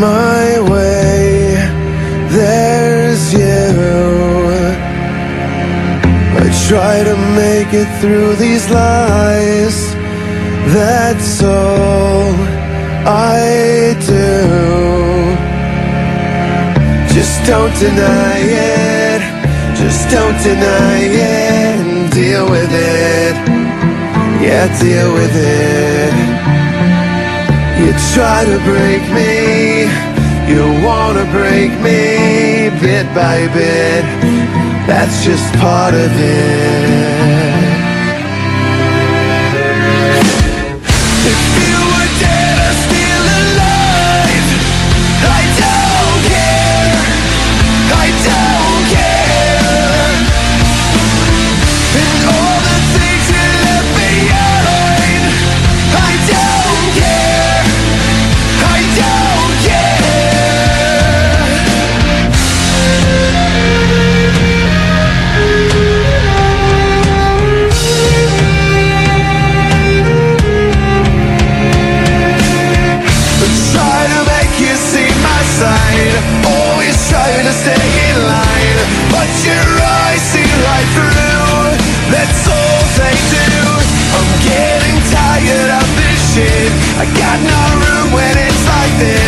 my way. There's you. I try to make it through these lies. That's all I do. Just don't deny it. Just don't deny it. Deal with it. Yeah, deal with it. You try to break me. You wanna break me bit by bit. That's just part of it. Side. Always trying to stay in line. But your eyes see right through. That's all they do. I'm getting tired of this shit. I got no room when it's like this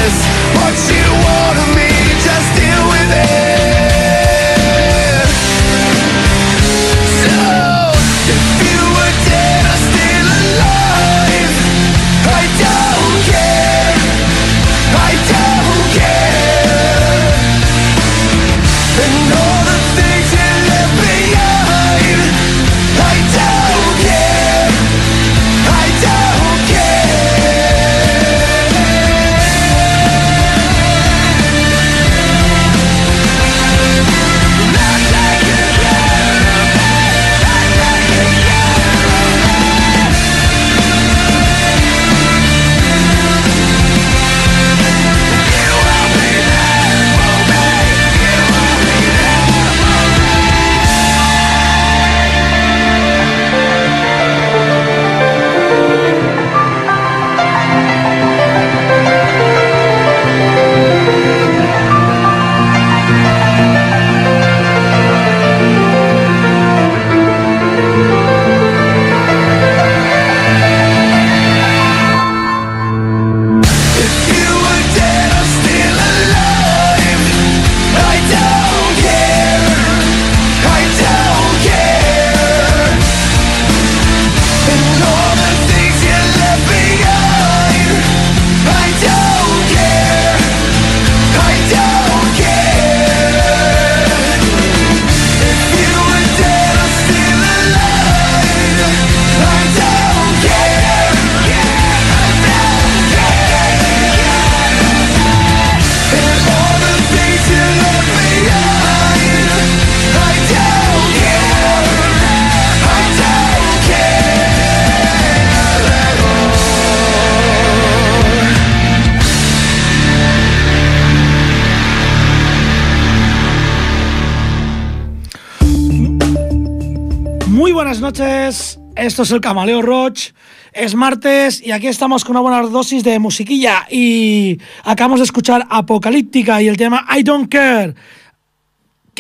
noches, esto es el Camaleo Roach, es martes y aquí estamos con una buena dosis de musiquilla y acabamos de escuchar Apocalíptica y el tema I Don't Care.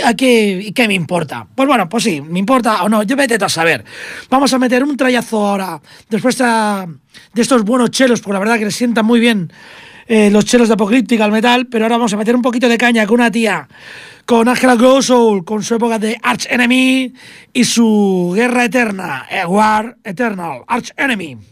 ¿A qué, qué me importa? Pues bueno, pues sí, me importa o no, yo vete a saber. Vamos a meter un trayazo ahora, después de, estos buenos chelos, porque la verdad que les sientan muy bien eh, los chelos de Apocalíptica al metal, pero ahora vamos a meter un poquito de caña con una tía, con Angela Grow Soul, con su época de Arch Enemy y su guerra eterna, eh, War Eternal, Arch Enemy.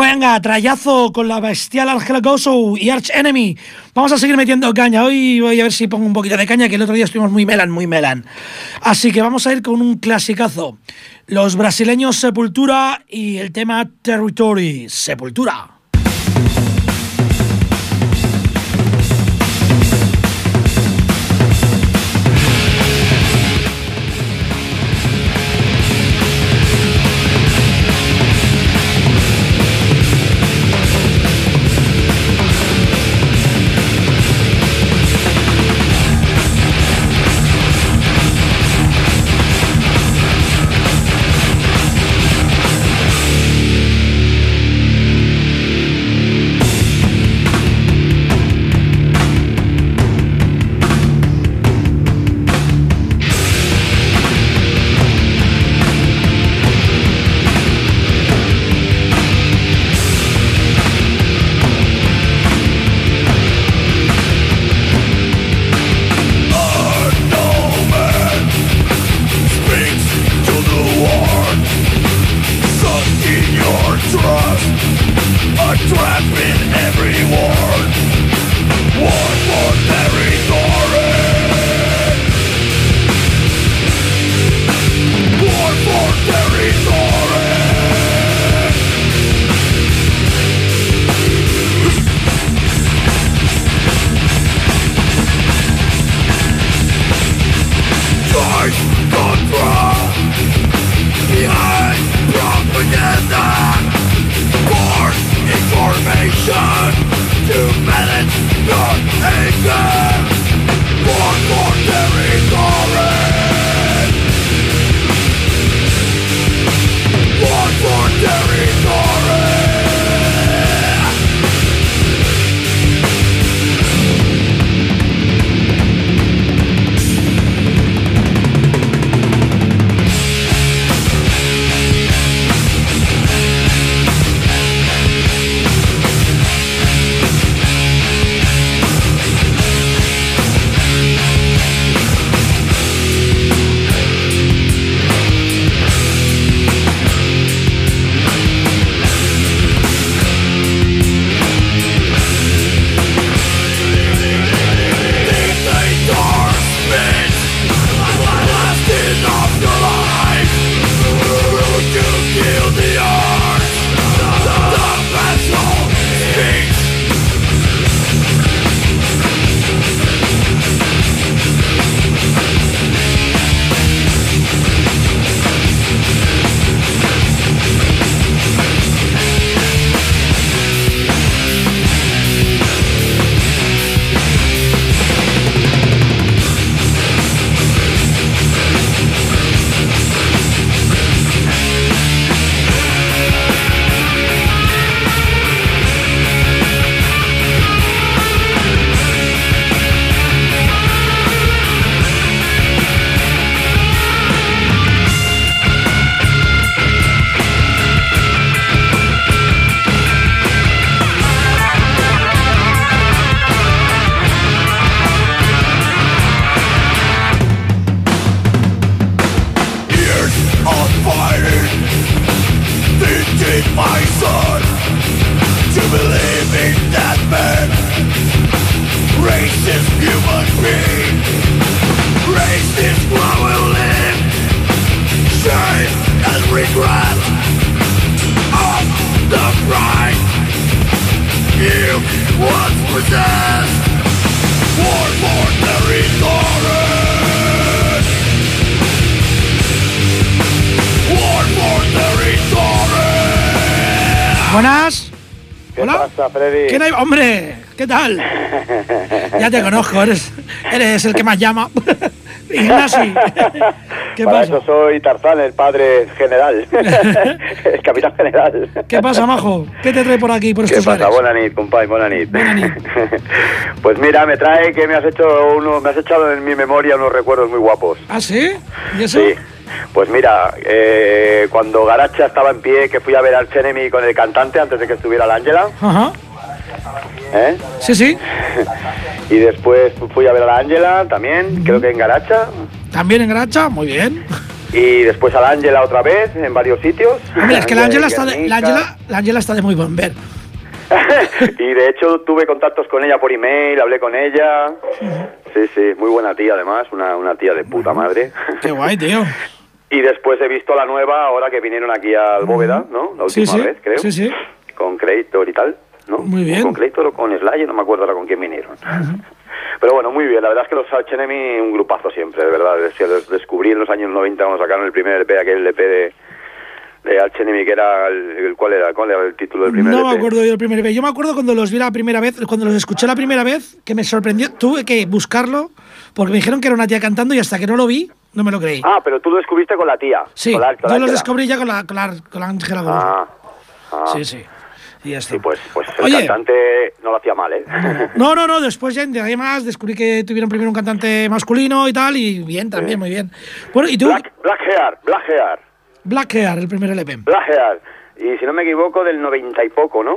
Venga, trayazo con la bestial Angela Gozo y Arch Enemy. Vamos a seguir metiendo caña. Hoy voy a ver si pongo un poquito de caña, que el otro día estuvimos muy melan, muy melan. Así que vamos a ir con un clasicazo. Los brasileños Sepultura y el tema Territory. Sepultura. Buenas. ¿Qué pasa, Freddy? ¿Qué Hombre, ¿qué tal? ya te conozco, eres, eres el que más llama. Ignasi. ¿Qué Para pasa? Eso soy Tarzán, el padre general. el capitán general. ¿Qué pasa, majo? ¿Qué te trae por aquí, por estos ¿Qué pasa? Buena nit, compadre, buena nit. pues mira, me trae que me has hecho uno, me has echado en mi memoria unos recuerdos muy guapos. ¿Ah, sí? ¿Y eso? Sí. Pues mira, eh, cuando Garacha estaba en pie, que fui a ver al Chenemy con el cantante antes de que estuviera la Ángela. Ajá. ¿Eh? Sí, sí. y después fui a ver a la Ángela también, creo que en Garacha. También en Garacha, muy bien. Y después a la Ángela otra vez, en varios sitios. Hombre, es que la Ángela está, de, la la está de muy buen ver. y de hecho tuve contactos con ella por email, hablé con ella. Sí, sí, muy buena tía además, una, una tía de puta madre. Qué guay, tío. y después he visto la nueva ahora que vinieron aquí al Bóveda, ¿no? La última vez, creo. Sí, sí. Con Creator y tal, ¿no? Muy bien. Con Creator o con Slayer, no me acuerdo ahora con quién vinieron. Pero bueno, muy bien. La verdad es que los Enemy, un grupazo siempre, de verdad. Descubrí en los años 90 cuando sacaron el primer LP, aquel LP de, de Arch Enemy, que era el, ¿cuál era? ¿Cuál era el título del primer No me acuerdo yo del primer LP. Yo me acuerdo cuando los vi la primera vez, cuando los escuché la primera vez, que me sorprendió. Tuve que buscarlo porque me dijeron que era una tía cantando y hasta que no lo vi, no me lo creí. Ah, pero tú lo descubriste con la tía. Sí, yo los descubrí ya con la, con la, con Ángela ah, ah, Sí, sí. Y ya Sí, pues, pues el cantante no lo hacía mal, ¿eh? No, no, no, después ya además descubrí que tuvieron primero un cantante masculino y tal, y bien, también, muy bien. Bueno, ¿y tú? Black, Black Hair, Black Hair. Black Hair, el primer LP. Black Hair. Y si no me equivoco, del noventa y poco, ¿no?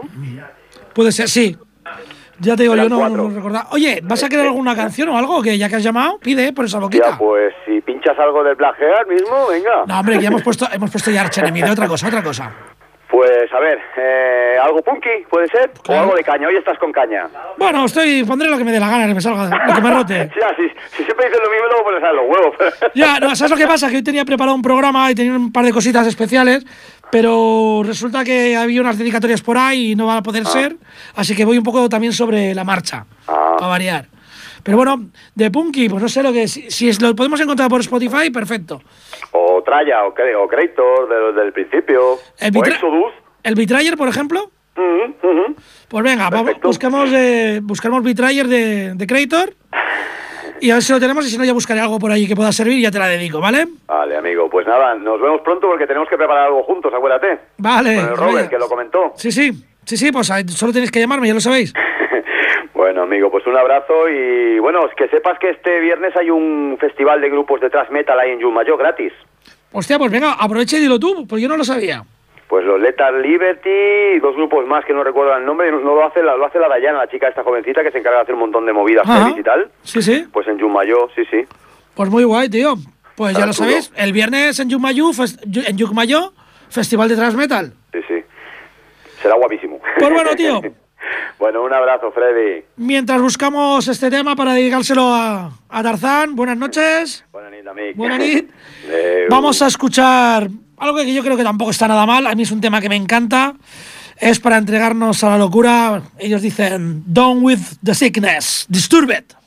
Puede ser, sí. Ya te digo, yo no, no recordaba. Oye, ¿vas a querer alguna canción o algo que ya que has llamado? Pide por esa boquita. Ya, pues si pinchas algo del Black Hair mismo, venga. No, hombre, ya hemos puesto, hemos puesto ya Archenemy de otra cosa, otra cosa. Pues a ver, eh, algo punky, ¿puede ser? O algo de caña, hoy estás con caña. Bueno, estoy, pondré lo que me dé la gana, que me salga, lo que me rote. ya, si, si, siempre dices lo mismo, luego pones a los huevos. ya, no, ¿sabes lo que pasa? Que hoy tenía preparado un programa y tenía un par de cositas especiales, pero resulta que había unas dedicatorias por ahí y no va a poder ah. ser, así que voy un poco también sobre la marcha, ah. para variar. Pero bueno, de Punky, pues no sé lo que si, si lo podemos encontrar por Spotify, perfecto. O Traya, o, o Creator, desde el principio. El o Exodus. ¿El Betrayer, por ejemplo? Mm Pues venga, vamos, buscamos, eh, buscamos Betrayer de, de Creator. Y a ver si lo tenemos y si no ya buscaré algo por ahí que pueda servir y ya te la dedico, ¿vale? Vale, amigo. Pues nada, nos vemos pronto porque tenemos que preparar algo juntos, acuérdate. Vale. Con el Robert, que lo comentó. Sí, sí. Sí, sí, pues solo tenéis que llamarme, ya lo sabéis. Bueno, amigo, pues un abrazo y bueno, que sepas que este viernes hay un festival de grupos de thrash metal ahí en Yumayo gratis. Hostia, pues venga, aprovecha y dilo tú, porque yo no lo sabía. Pues los Lethal Liberty y dos grupos más que no recuerdo el nombre, no lo hace la, lo hace la Dayana, la chica esta jovencita que se encarga de hacer un montón de movidas y tal. Sí, sí. Pues en Yumayo, sí, sí. Pues muy guay, tío. Pues ya lo sabéis, el viernes en Yumayo, en Yumayo, Festival de Thrash Metal. Sí, sí. Será guapísimo. Pues bueno, tío. Bueno, un abrazo, Freddy. Mientras buscamos este tema para dedicárselo a, a Tarzán, buenas noches. Buenas noches, amigo. Buenas noches. Vamos a escuchar algo que yo creo que tampoco está nada mal. A mí es un tema que me encanta. Es para entregarnos a la locura. Ellos dicen, Down with the sickness, disturbed. Bueno,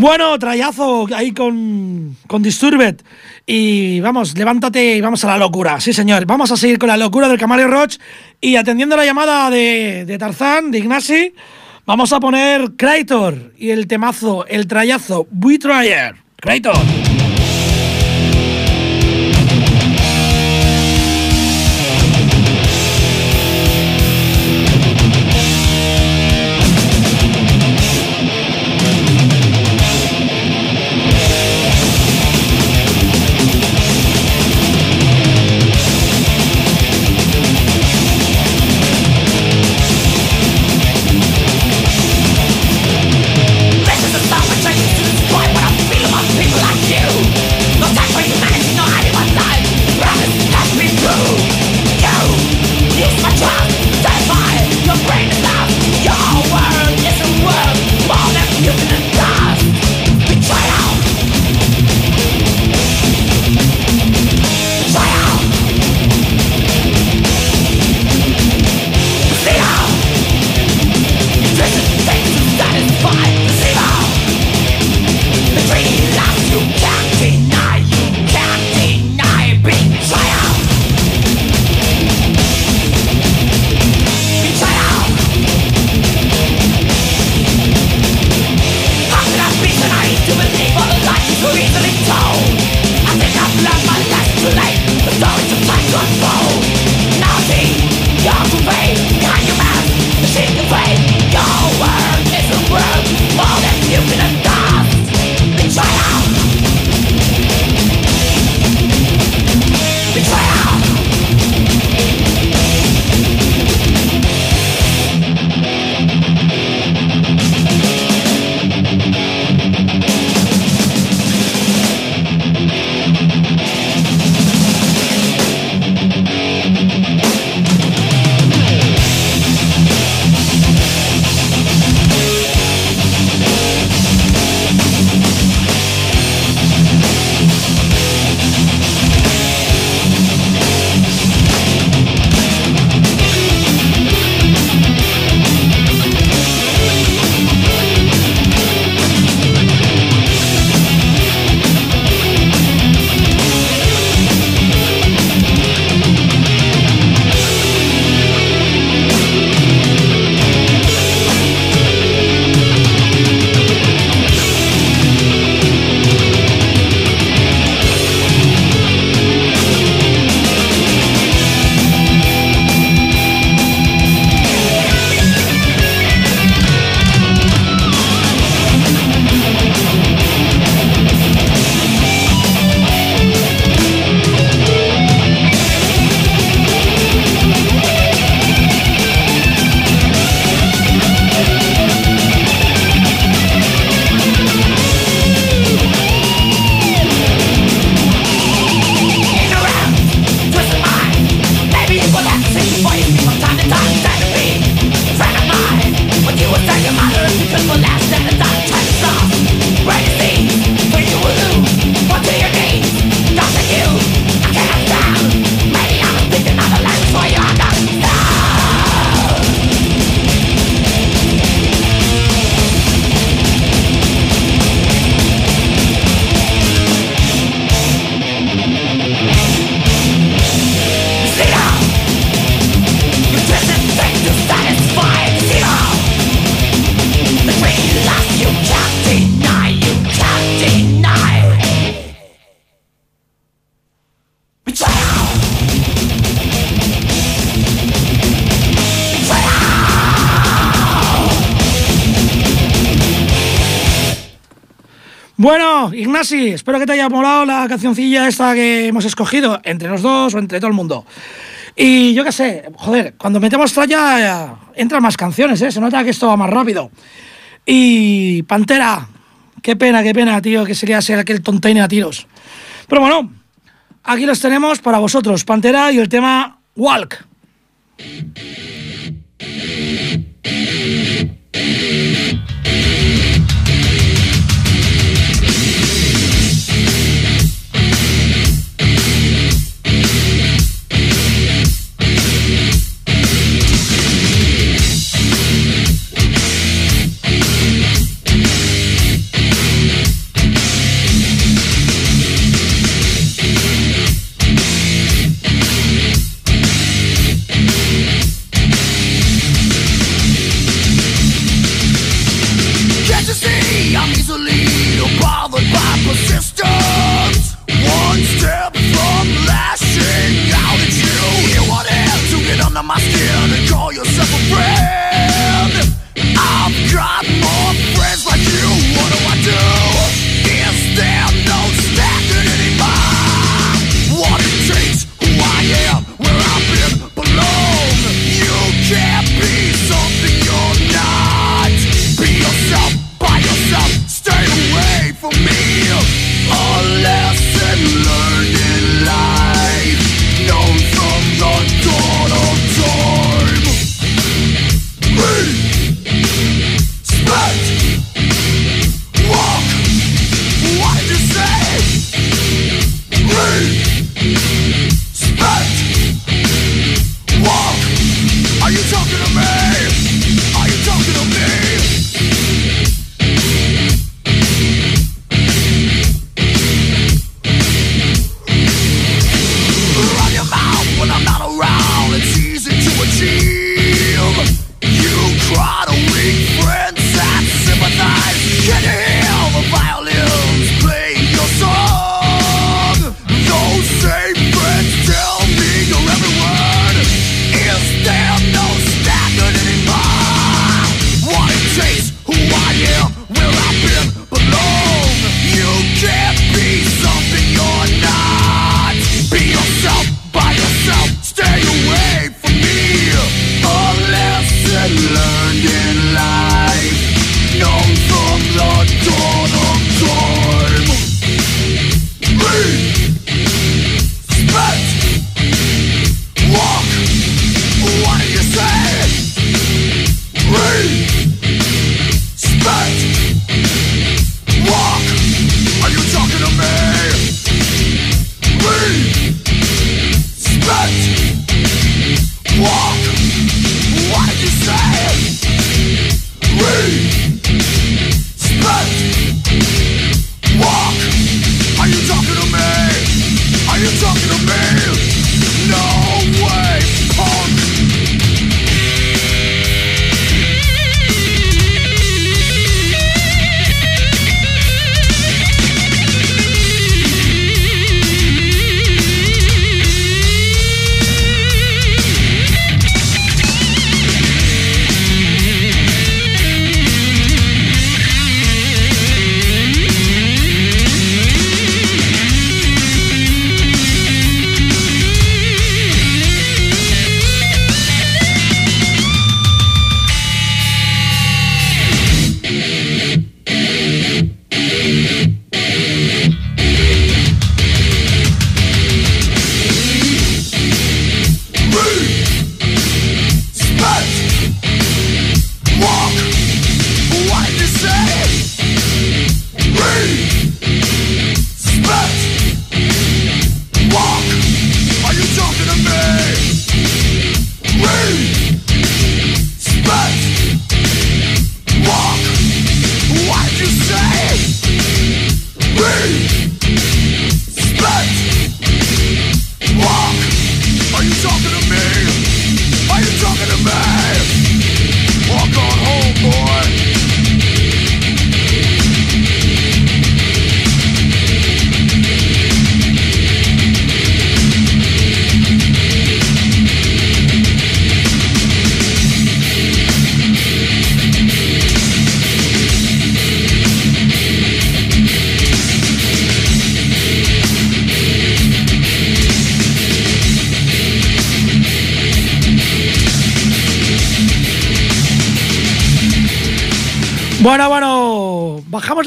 Bueno, trayazo ahí con, con Disturbed. Y vamos, levántate y vamos a la locura. Sí, señor. Vamos a seguir con la locura del Camario Roach. Y atendiendo la llamada de, de Tarzán, de Ignasi, vamos a poner Krator y el temazo, el trayazo, We Tryer. Krator. Forget the Ignasi, espero que te haya molado la cancioncilla esta que hemos escogido, entre los dos o entre todo el mundo. Y yo qué sé, joder, cuando metemos tralla entran más canciones, ¿eh? Se nota que esto va más rápido. Y Pantera, qué pena, qué pena, tío, que sería ser aquel tontaine a tiros. Pero bueno, aquí los tenemos para vosotros, Pantera y el tema Walk.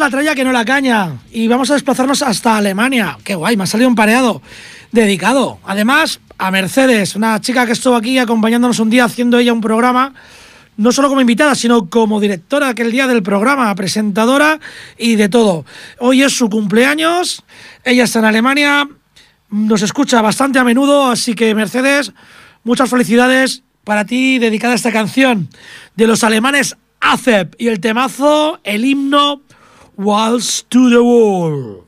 La tralla que no la caña y vamos a desplazarnos hasta Alemania. Qué guay, me ha salido un pareado dedicado. Además, a Mercedes, una chica que estuvo aquí acompañándonos un día haciendo ella un programa, no solo como invitada, sino como directora aquel día del programa, presentadora y de todo. Hoy es su cumpleaños, ella está en Alemania, nos escucha bastante a menudo, así que Mercedes, muchas felicidades para ti dedicada a esta canción de los alemanes ACEP y el temazo, el himno Waltz to the Wall.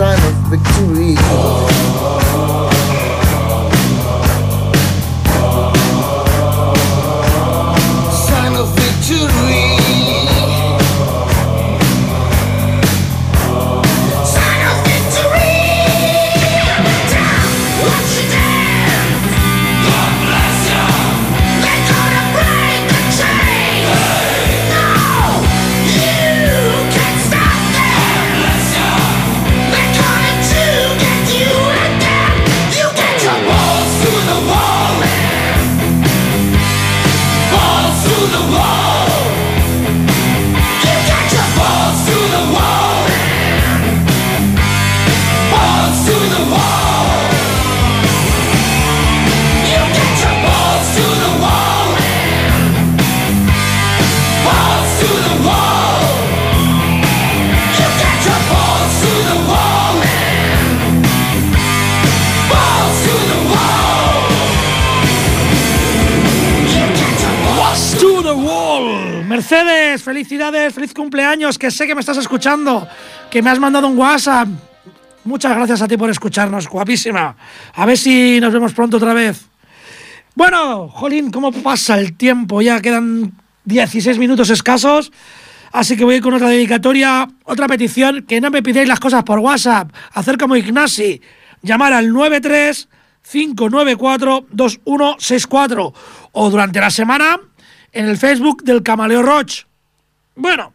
Sign of victory. Que sé que me estás escuchando, que me has mandado un WhatsApp. Muchas gracias a ti por escucharnos, guapísima. A ver si nos vemos pronto otra vez. Bueno, Jolín, ¿cómo pasa el tiempo? Ya quedan 16 minutos escasos. Así que voy con otra dedicatoria, otra petición, que no me pidáis las cosas por WhatsApp. Hacer como Ignasi, llamar al 93 594 2164 o durante la semana en el Facebook del Camaleo Roach. Bueno,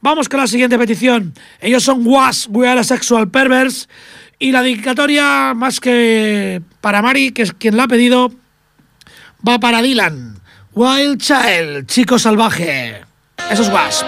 vamos con la siguiente petición. Ellos son Was, We Are Sexual Perverse. Y la dedicatoria, más que para Mari, que es quien la ha pedido, va para Dylan. Wild Child, chico salvaje. Eso es Was.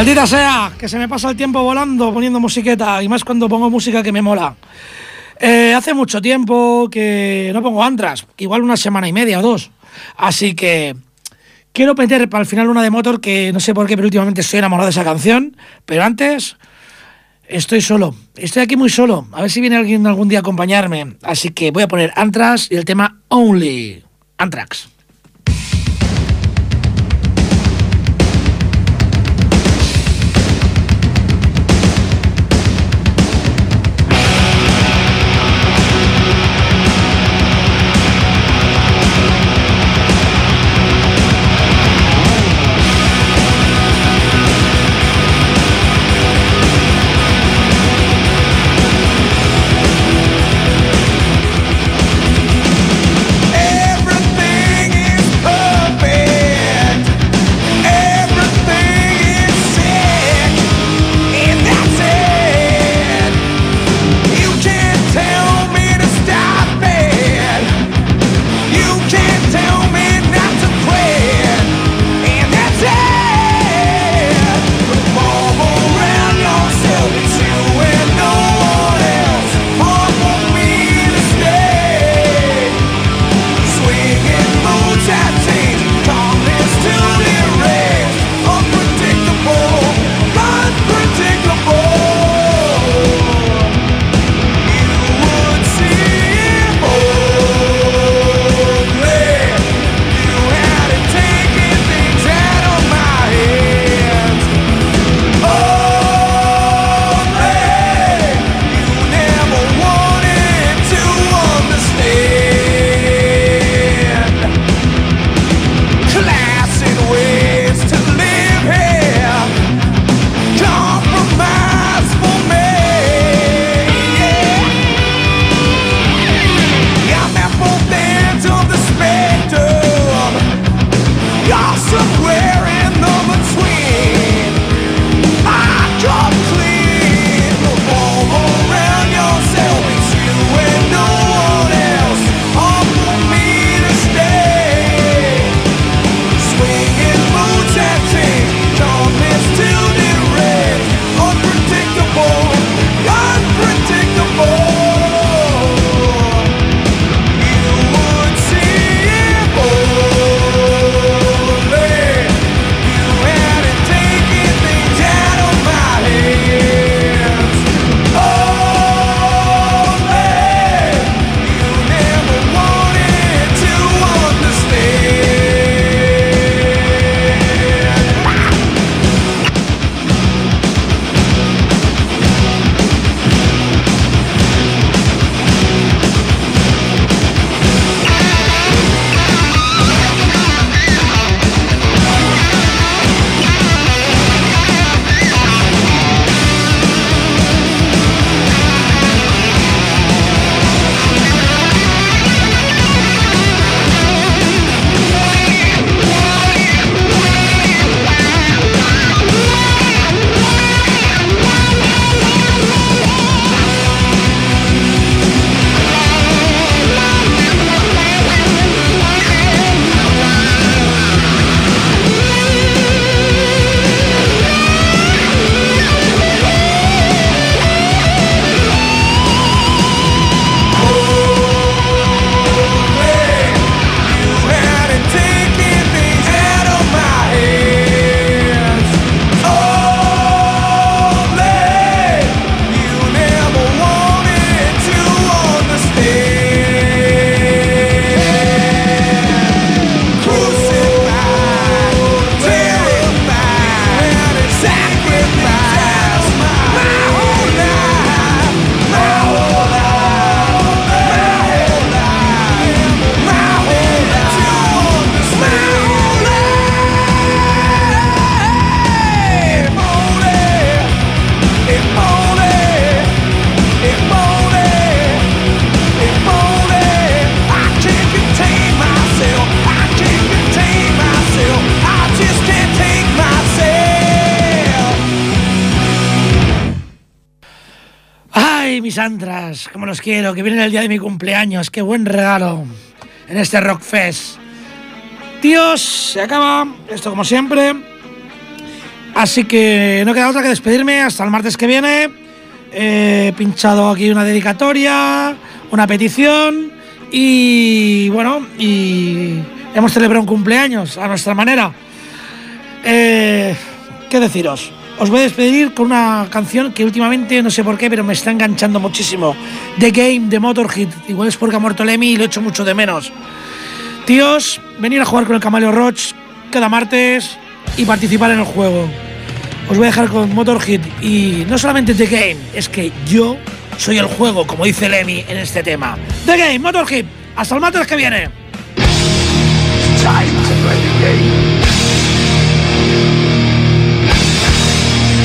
Maldita sea, que se me pasa el tiempo volando poniendo musiqueta y más cuando pongo música que me mola. Eh, hace mucho tiempo que no pongo antras, igual una semana y media o dos. Así que quiero meter para el final una de Motor que no sé por qué, pero últimamente estoy enamorado de esa canción. Pero antes estoy solo, estoy aquí muy solo. A ver si viene alguien algún día a acompañarme. Así que voy a poner Anthrax y el tema Only. Anthrax. Como los quiero, que vienen el día de mi cumpleaños, qué buen regalo en este Rockfest. Tíos, se acaba esto como siempre. Así que no queda otra que despedirme hasta el martes que viene. He pinchado aquí una dedicatoria, una petición y bueno, y hemos celebrado un cumpleaños a nuestra manera. Eh, ¿Qué deciros? Os voy a despedir con una canción que últimamente no sé por qué, pero me está enganchando muchísimo. The Game de Motorhead. Igual es porque ha muerto Lemmy y lo echo mucho de menos. Tíos, venir a jugar con el Camaleo Roach cada martes y participar en el juego. Os voy a dejar con Motorhead y no solamente The Game, es que yo soy el juego, como dice Lemmy en este tema. The Game, Motorhead. Hasta el martes que viene.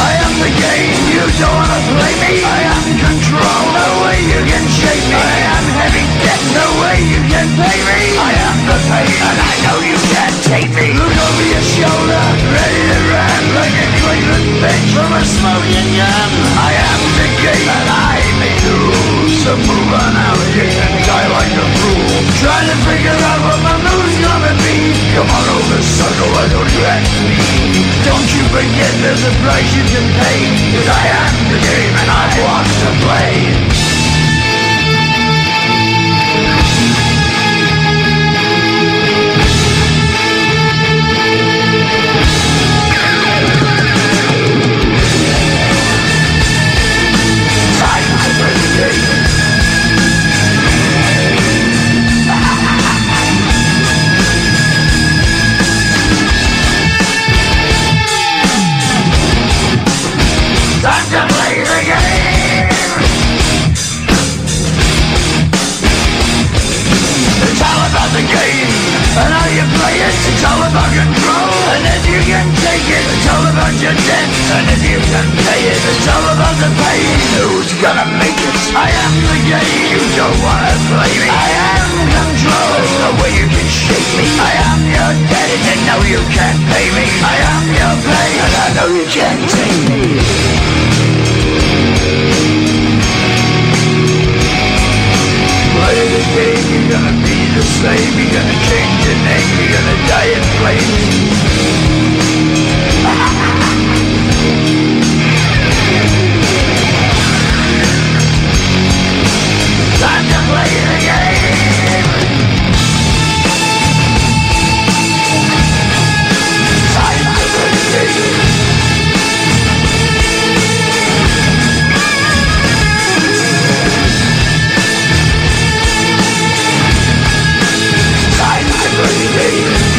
I am the game. You don't wanna play me. I am control. No way you can shake me. I am heavy debt. No way you can pay me. I am the pain, and I know you can't me. Look over your shoulder, ready to run like a Cleveland bench from a smoking gun. I am the game, and I may lose. So move on out, you can die like a fool. Trying to figure out what my move's gonna be. Come on over, sucker, why don't you ask me? Don't you forget there's a price you can pay. Cause I am the game and I want to play. And how you play it. It's all about control, and if you can take it, it's all about your debt. And if you can pay it, it's all about the pain. Who's gonna make it? I am the game. You don't wanna play me. I am control. There's no way you can shake me. I am your debt, and know you can't pay me. I am your pain, and I know you can't take me. The game, you're gonna be the same. You're gonna change your name. You're gonna die in flames. Time to play the game. Time to play the game. Crazy